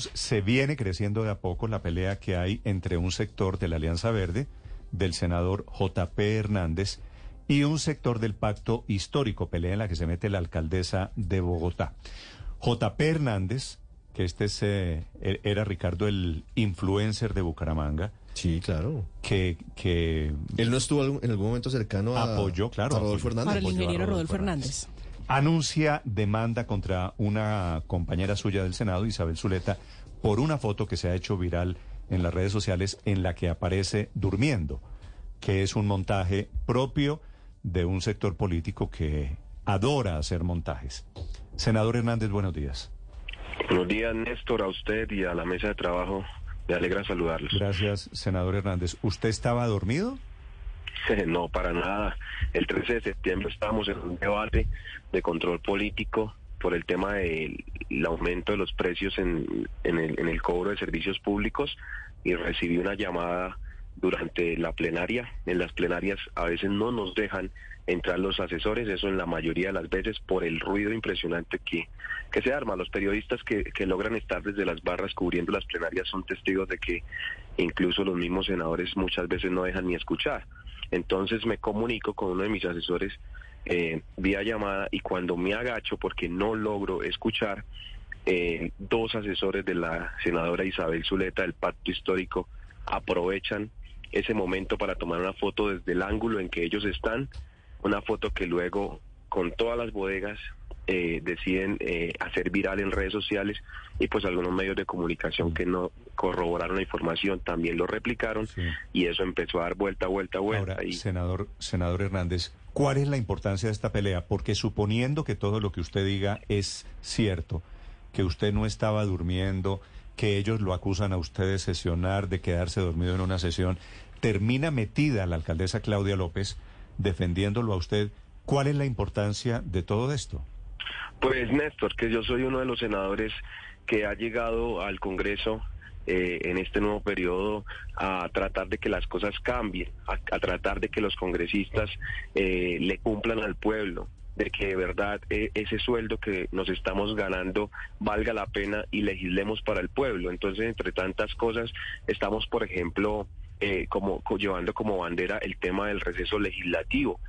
Se viene creciendo de a poco la pelea que hay entre un sector de la Alianza Verde, del senador JP Hernández, y un sector del pacto histórico, pelea en la que se mete la alcaldesa de Bogotá. JP Hernández, que este es, eh, era Ricardo el influencer de Bucaramanga, Sí, claro. que, que Él no estuvo en algún momento cercano a, Apoyó, claro, a Rodolfo. Hernández. Para el ingeniero Rodolfo Rodolfo Hernández. Anuncia demanda contra una compañera suya del Senado, Isabel Zuleta, por una foto que se ha hecho viral en las redes sociales en la que aparece durmiendo, que es un montaje propio de un sector político que adora hacer montajes. Senador Hernández, buenos días. Buenos días, Néstor, a usted y a la mesa de trabajo. Me alegra saludarlos. Gracias, senador Hernández. ¿Usted estaba dormido? No, para nada. El 13 de septiembre estábamos en un debate de control político por el tema del el aumento de los precios en, en, el, en el cobro de servicios públicos y recibí una llamada durante la plenaria. En las plenarias a veces no nos dejan entrar los asesores, eso en la mayoría de las veces por el ruido impresionante que, que se arma. Los periodistas que, que logran estar desde las barras cubriendo las plenarias son testigos de que incluso los mismos senadores muchas veces no dejan ni escuchar. Entonces me comunico con uno de mis asesores eh, vía llamada y cuando me agacho porque no logro escuchar, eh, dos asesores de la senadora Isabel Zuleta del Pacto Histórico aprovechan ese momento para tomar una foto desde el ángulo en que ellos están, una foto que luego con todas las bodegas eh, deciden eh, hacer viral en redes sociales y pues algunos medios de comunicación que no corroboraron la información también lo replicaron Sí. y eso empezó a dar vuelta, vuelta, vuelta. Ahora, y... senador, senador Hernández, ¿cuál es la importancia de esta pelea? Porque suponiendo que todo lo que usted diga es cierto, que usted no estaba durmiendo, que ellos lo acusan a usted de sesionar, de quedarse dormido en una sesión, termina metida la alcaldesa Claudia López defendiéndolo a usted. ¿Cuál es la importancia de todo esto? Pues Néstor, que yo soy uno de los senadores que ha llegado al Congreso eh, en este nuevo periodo a tratar de que las cosas cambien, a, tratar de que los congresistas eh, le cumplan al pueblo, de que de verdad eh, ese sueldo que nos estamos ganando valga la pena y legislemos para el pueblo. Entonces, entre tantas cosas, estamos, por ejemplo, eh, como co- llevando como bandera el tema del receso legislativo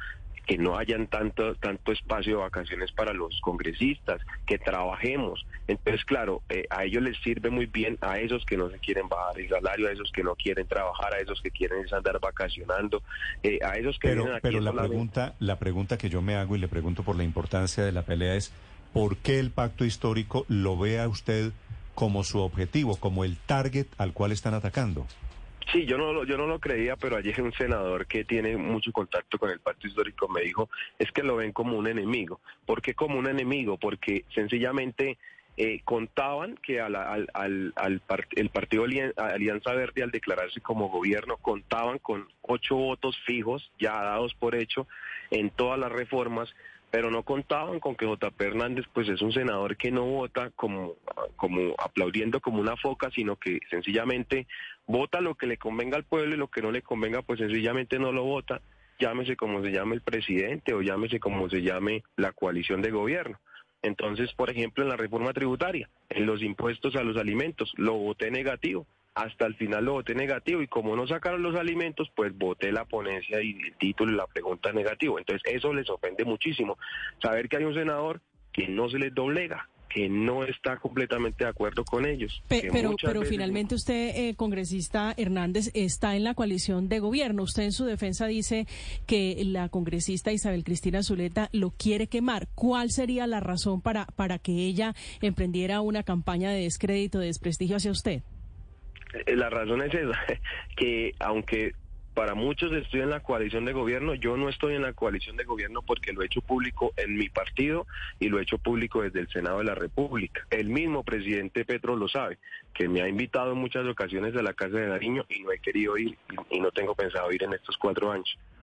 que no hayan tanto tanto espacio de vacaciones para los congresistas, que trabajemos. Entonces, claro, eh, a ellos les sirve muy bien, a esos que no se quieren bajar el salario, a esos que no quieren trabajar, a esos que quieren andar vacacionando, eh, a esos que Pero, vienen aquí pero la solamente- pregunta, la pregunta que yo me hago y le pregunto por la importancia de la pelea es ¿por qué el pacto histórico lo ve a usted como su objetivo, como el target al cual están atacando? Sí, yo no, yo no lo creía, pero ayer un senador que tiene mucho contacto con el pacto histórico me dijo, es que lo ven como un enemigo. ¿Por qué como un enemigo? Porque sencillamente eh, contaban que al, al, al el partido Alianza Verde al declararse como gobierno contaban con ocho votos fijos ya dados por hecho en todas las reformas pero no contaban con que JP Hernández pues es un senador que no vota como, como aplaudiendo como una foca, sino que sencillamente vota lo que le convenga al pueblo y lo que no le convenga pues sencillamente no lo vota, llámese como se llame el presidente o llámese como se llame la coalición de gobierno. Entonces, por ejemplo, en la reforma tributaria, en los impuestos a los alimentos, lo voté negativo. Hasta el final lo voté negativo y como no sacaron los alimentos, pues voté la ponencia y el título y la pregunta negativo. Entonces, eso les ofende muchísimo. Saber que hay un senador que no se les doblega, que no está completamente de acuerdo con ellos. Pe- pero pero veces- finalmente usted, eh, congresista Hernández, está en la coalición de gobierno. Usted en su defensa dice que la congresista Isabel Cristina Zuleta lo quiere quemar. ¿Cuál sería la razón para, para que ella emprendiera una campaña de descrédito, de desprestigio hacia usted? Eh, La razón es esa, que aunque para muchos estoy en la coalición de gobierno, yo no estoy en la coalición de gobierno porque lo he hecho público en mi partido y lo he hecho público desde el Senado de la República. El mismo presidente Petro lo sabe, que me ha invitado en muchas ocasiones a la Casa de Nariño y no he querido ir y no tengo pensado ir en estos cuatro años.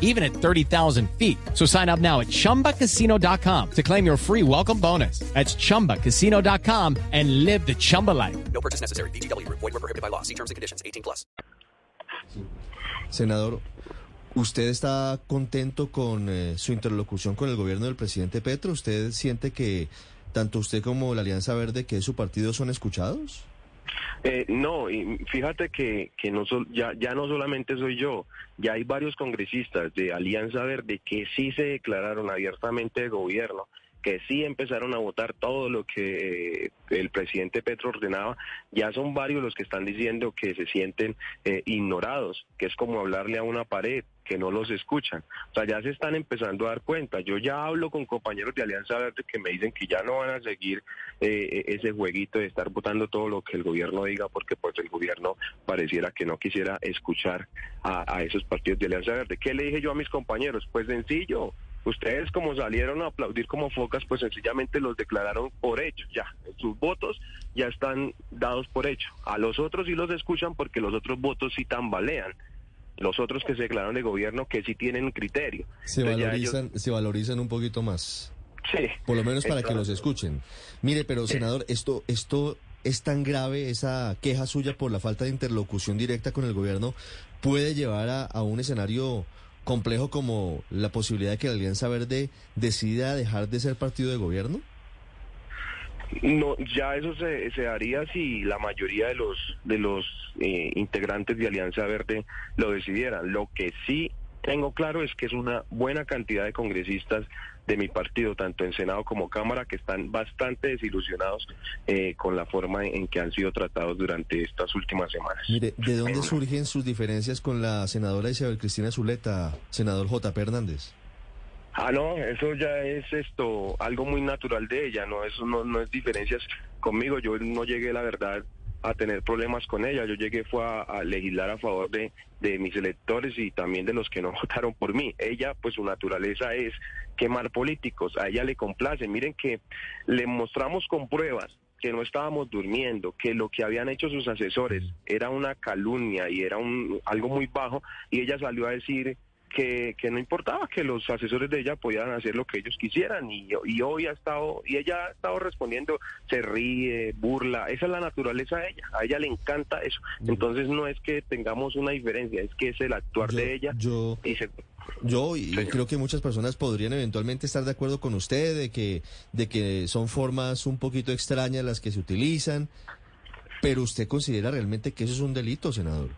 even at 30,000 feet. So sign up now at chumbacasino.com to claim your free welcome bonus. That's chumbacasino.com and live the Chumba life. No purchase necessary. VGW, void, were prohibited by law. See terms and conditions 18 plus. Senador, ¿usted está contento con eh, su interlocución con el gobierno del presidente Petro? ¿Usted siente que tanto usted como la Alianza Verde, que es su partido, son escuchados? Eh, no, y fíjate que, que no ya, ya no solamente soy yo, ya hay varios congresistas de Alianza Verde que sí se declararon abiertamente de gobierno, que sí empezaron a votar todo lo que eh, el presidente Petro ordenaba, ya son varios los que están diciendo que se sienten eh, ignorados, que es como hablarle a una pared, que no los escuchan. O sea, ya se están empezando a dar cuenta. Yo ya hablo con compañeros de Alianza Verde que me dicen que ya no van a seguir eh, ese jueguito de estar votando todo lo que el gobierno diga, porque pues el gobierno pareciera que no quisiera escuchar a, a esos partidos de Alianza Verde. ¿Qué le dije yo a mis compañeros? Pues sencillo. Ustedes como salieron a aplaudir como focas, pues sencillamente los declararon por hecho, ya. Sus votos ya están dados por hecho. A los otros sí los escuchan porque los otros votos sí tambalean. Los otros que se declararon de gobierno que sí tienen criterio. Se Entonces ya ellos- valorizan, se valorizan un poquito más. Sí. Por lo menos para que los escuchen. Mire, pero senador, esto, esto es tan grave, esa queja suya por la falta de interlocución directa con el gobierno, puede llevar a, a un escenario complejo como la posibilidad de que la Alianza Verde decida dejar de ser partido de gobierno. No, ya eso se, se haría si la mayoría de los de los eh, integrantes de Alianza Verde lo decidieran. Lo que sí tengo claro es que es una buena cantidad de congresistas de mi partido, tanto en Senado como Cámara, que están bastante desilusionados eh, con la forma en que han sido tratados durante estas últimas semanas. Mire, ¿de dónde surgen sus diferencias con la senadora Isabel Cristina Zuleta, senador J. Hernández? Ah, no, eso ya es esto, algo muy natural de ella, no, eso no, no es diferencias conmigo, yo no llegué, la verdad, a tener problemas con ella, yo llegué fue a, a legislar a favor de, de mis electores y también de los que no votaron por mí. Ella, pues su naturaleza es quemar políticos, a ella le complace, miren que le mostramos con pruebas que no estábamos durmiendo, que lo que habían hecho sus asesores era una calumnia y era un, algo muy bajo, y ella salió a decir que, que no importaba que los asesores de ella podían hacer lo que ellos quisieran y, y hoy ha estado y ella ha estado respondiendo se ríe burla esa es la naturaleza de ella a ella le encanta eso. Entonces no es que tengamos una diferencia es que es el actuar Yo- de ella yo- y se- Yo y creo que muchas personas podrían eventualmente estar de acuerdo con usted de que de que son formas un poquito extrañas las que se utilizan, pero usted considera realmente que eso es un delito, senador.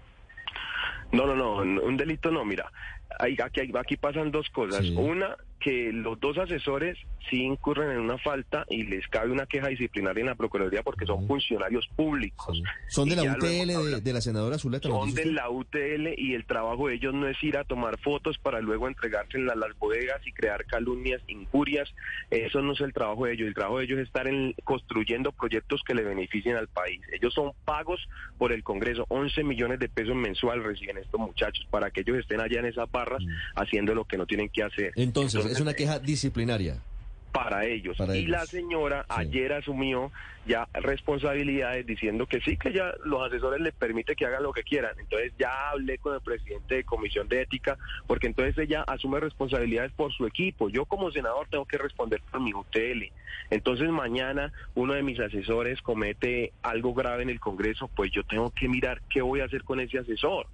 No, no, no, un delito no, mira, aquí, aquí pasan dos cosas. Sí. Una, que los dos asesores sí incurren en una falta y les cabe una queja disciplinaria en la Procuraduría porque son funcionarios públicos. Sí. Son de la UTL de, la senadora Zuleta. ¿nos Son de la UTL y el trabajo de ellos no es ir a tomar fotos para luego entregarse en la- las bodegas y crear calumnias, injurias. Eso no es el trabajo de ellos. El trabajo de ellos es estar en, construyendo proyectos que le beneficien al país. Ellos son pagos por el Congreso. 11 millones de pesos mensual reciben estos muchachos para que ellos estén allá en esas barras haciendo lo que no tienen que hacer. Mm. Entonces, es una queja disciplinaria. para ellos. Para y ellos. la señora Sí. ayer asumió ya responsabilidades diciendo que sí, que ya los asesores les permite que hagan lo que quieran. Entonces ya hablé con el presidente de Comisión de Ética, porque entonces ella asume responsabilidades por su equipo. Yo como senador tengo que responder por mi UTL. Entonces mañana uno de mis asesores comete algo grave en el Congreso, pues yo tengo que mirar qué voy a hacer con ese asesor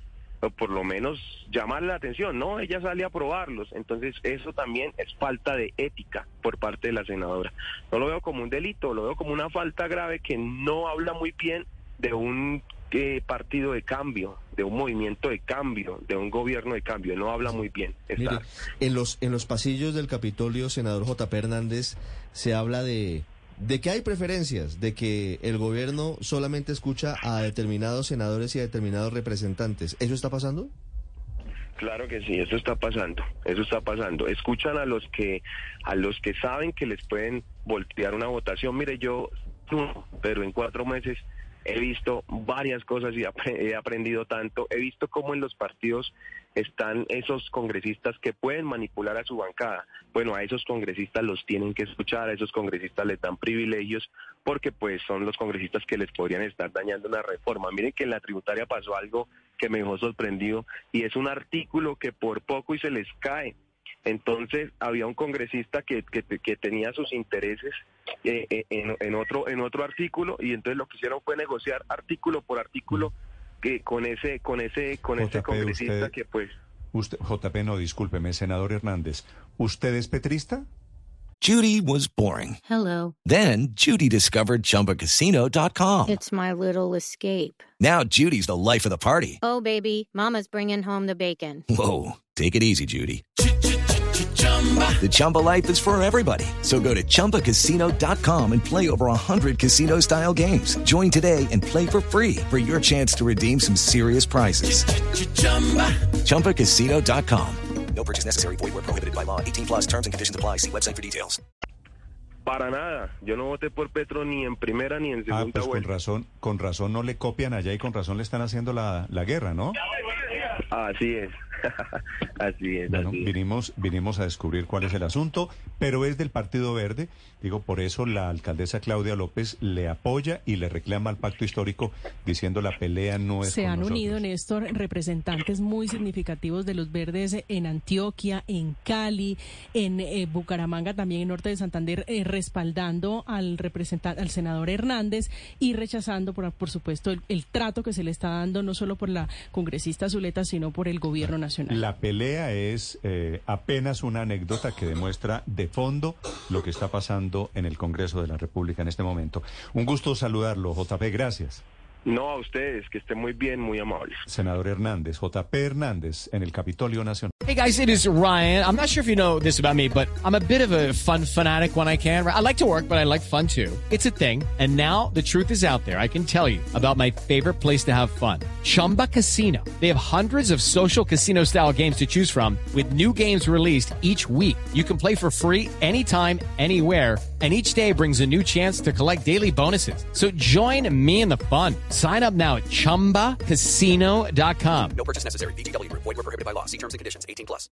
o por lo menos llamarle la atención, ¿no? Ella sale a probarlos, entonces eso también es falta de ética por parte de la senadora. No lo veo como un delito, lo veo como una falta grave que no habla muy bien de un eh, partido de cambio, de un movimiento de cambio, de un gobierno de cambio, no habla muy bien. Mire, en los, en los pasillos del Capitolio, senador J. Hernández, se habla de de que hay preferencias, de que el gobierno solamente escucha a determinados senadores y a determinados representantes. ¿Eso está pasando? Claro que sí, eso está pasando, eso está pasando. Escuchan a los que a los que saben que les pueden voltear una votación. Mire, yo pero en cuatro meses he visto varias cosas y he aprendido tanto. He visto cómo en los partidos están esos congresistas que pueden manipular a su bancada. Bueno, a esos congresistas los tienen que escuchar, a esos congresistas les dan privilegios porque pues son los congresistas que les podrían estar dañando una reforma. Miren que en la tributaria pasó algo que me dejó sorprendido y es un artículo que por poco y se les cae. Entonces había un congresista que, que, que tenía sus intereses eh, eh, en, en, otro en otro artículo y entonces lo que hicieron fue negociar artículo por artículo que con ese con ese con JP, ese congresista usted- que pues Usted, JP, no, discúlpeme, senador Hernández. ¿Usted es petrista? Judy was boring. Hello. Then Judy discovered ChumbaCasino.com. It's my little escape. Now Judy's the life of the party. Oh, baby, Mama's bringing home the bacon. Whoa, take it easy, Judy. The Chumba life is for everybody. So go to ChumbaCasino.com and play over 100 casino style games. Join today and play for free for your chance to redeem some serious prizes. Chumba. ChumbaCasino.com. No purchase necessary. Void where prohibited by law. 18 plus terms and conditions apply. See website for details. para nada. Yo no voté por Petro ni en primera ni en segunda Ah, segunda pues con razón, con razón no le copian allá y con razón le están haciendo la, la guerra, ¿no? Así es. así es, Bueno, así es. vinimos, vinimos a descubrir cuál es el asunto, pero es del Partido Verde. Digo, por eso la alcaldesa Claudia López le apoya y le reclama al pacto histórico diciendo la pelea no es Se con han nosotros. unido, Néstor, representantes muy significativos de los verdes en Antioquia, en Cali, en eh, Bucaramanga, también en Norte de Santander, eh, respaldando al representante, al senador Hernández y rechazando, por, por supuesto, el, el trato que se le está dando no solo por la congresista Zuleta, sino por el gobierno nacional. La pelea es eh, apenas una anécdota que demuestra de fondo lo que está pasando en el Congreso de la República en este momento. Un gusto saludarlo, JP, gracias. No a ustedes, que estén muy bien, muy amables. Senador Hernández, JP Hernández, en el Capitolio Nacional. Hey guys, it is Ryan. I'm not sure if you know this about me, but I'm a bit of a fun fanatic when I can. I like to work, but I like fun too. It's a thing. And now the truth is out there. I can tell you about my favorite place to have fun. Chumba Casino. They have hundreds of social casino style games to choose from with new games released each week. You can play for free anytime, anywhere. And each day brings a new chance to collect daily bonuses. So join me in the fun. Sign up now at ChumbaCasino.com. No purchase necessary. Group. Void where prohibited by law. See terms and conditions. 18 plus.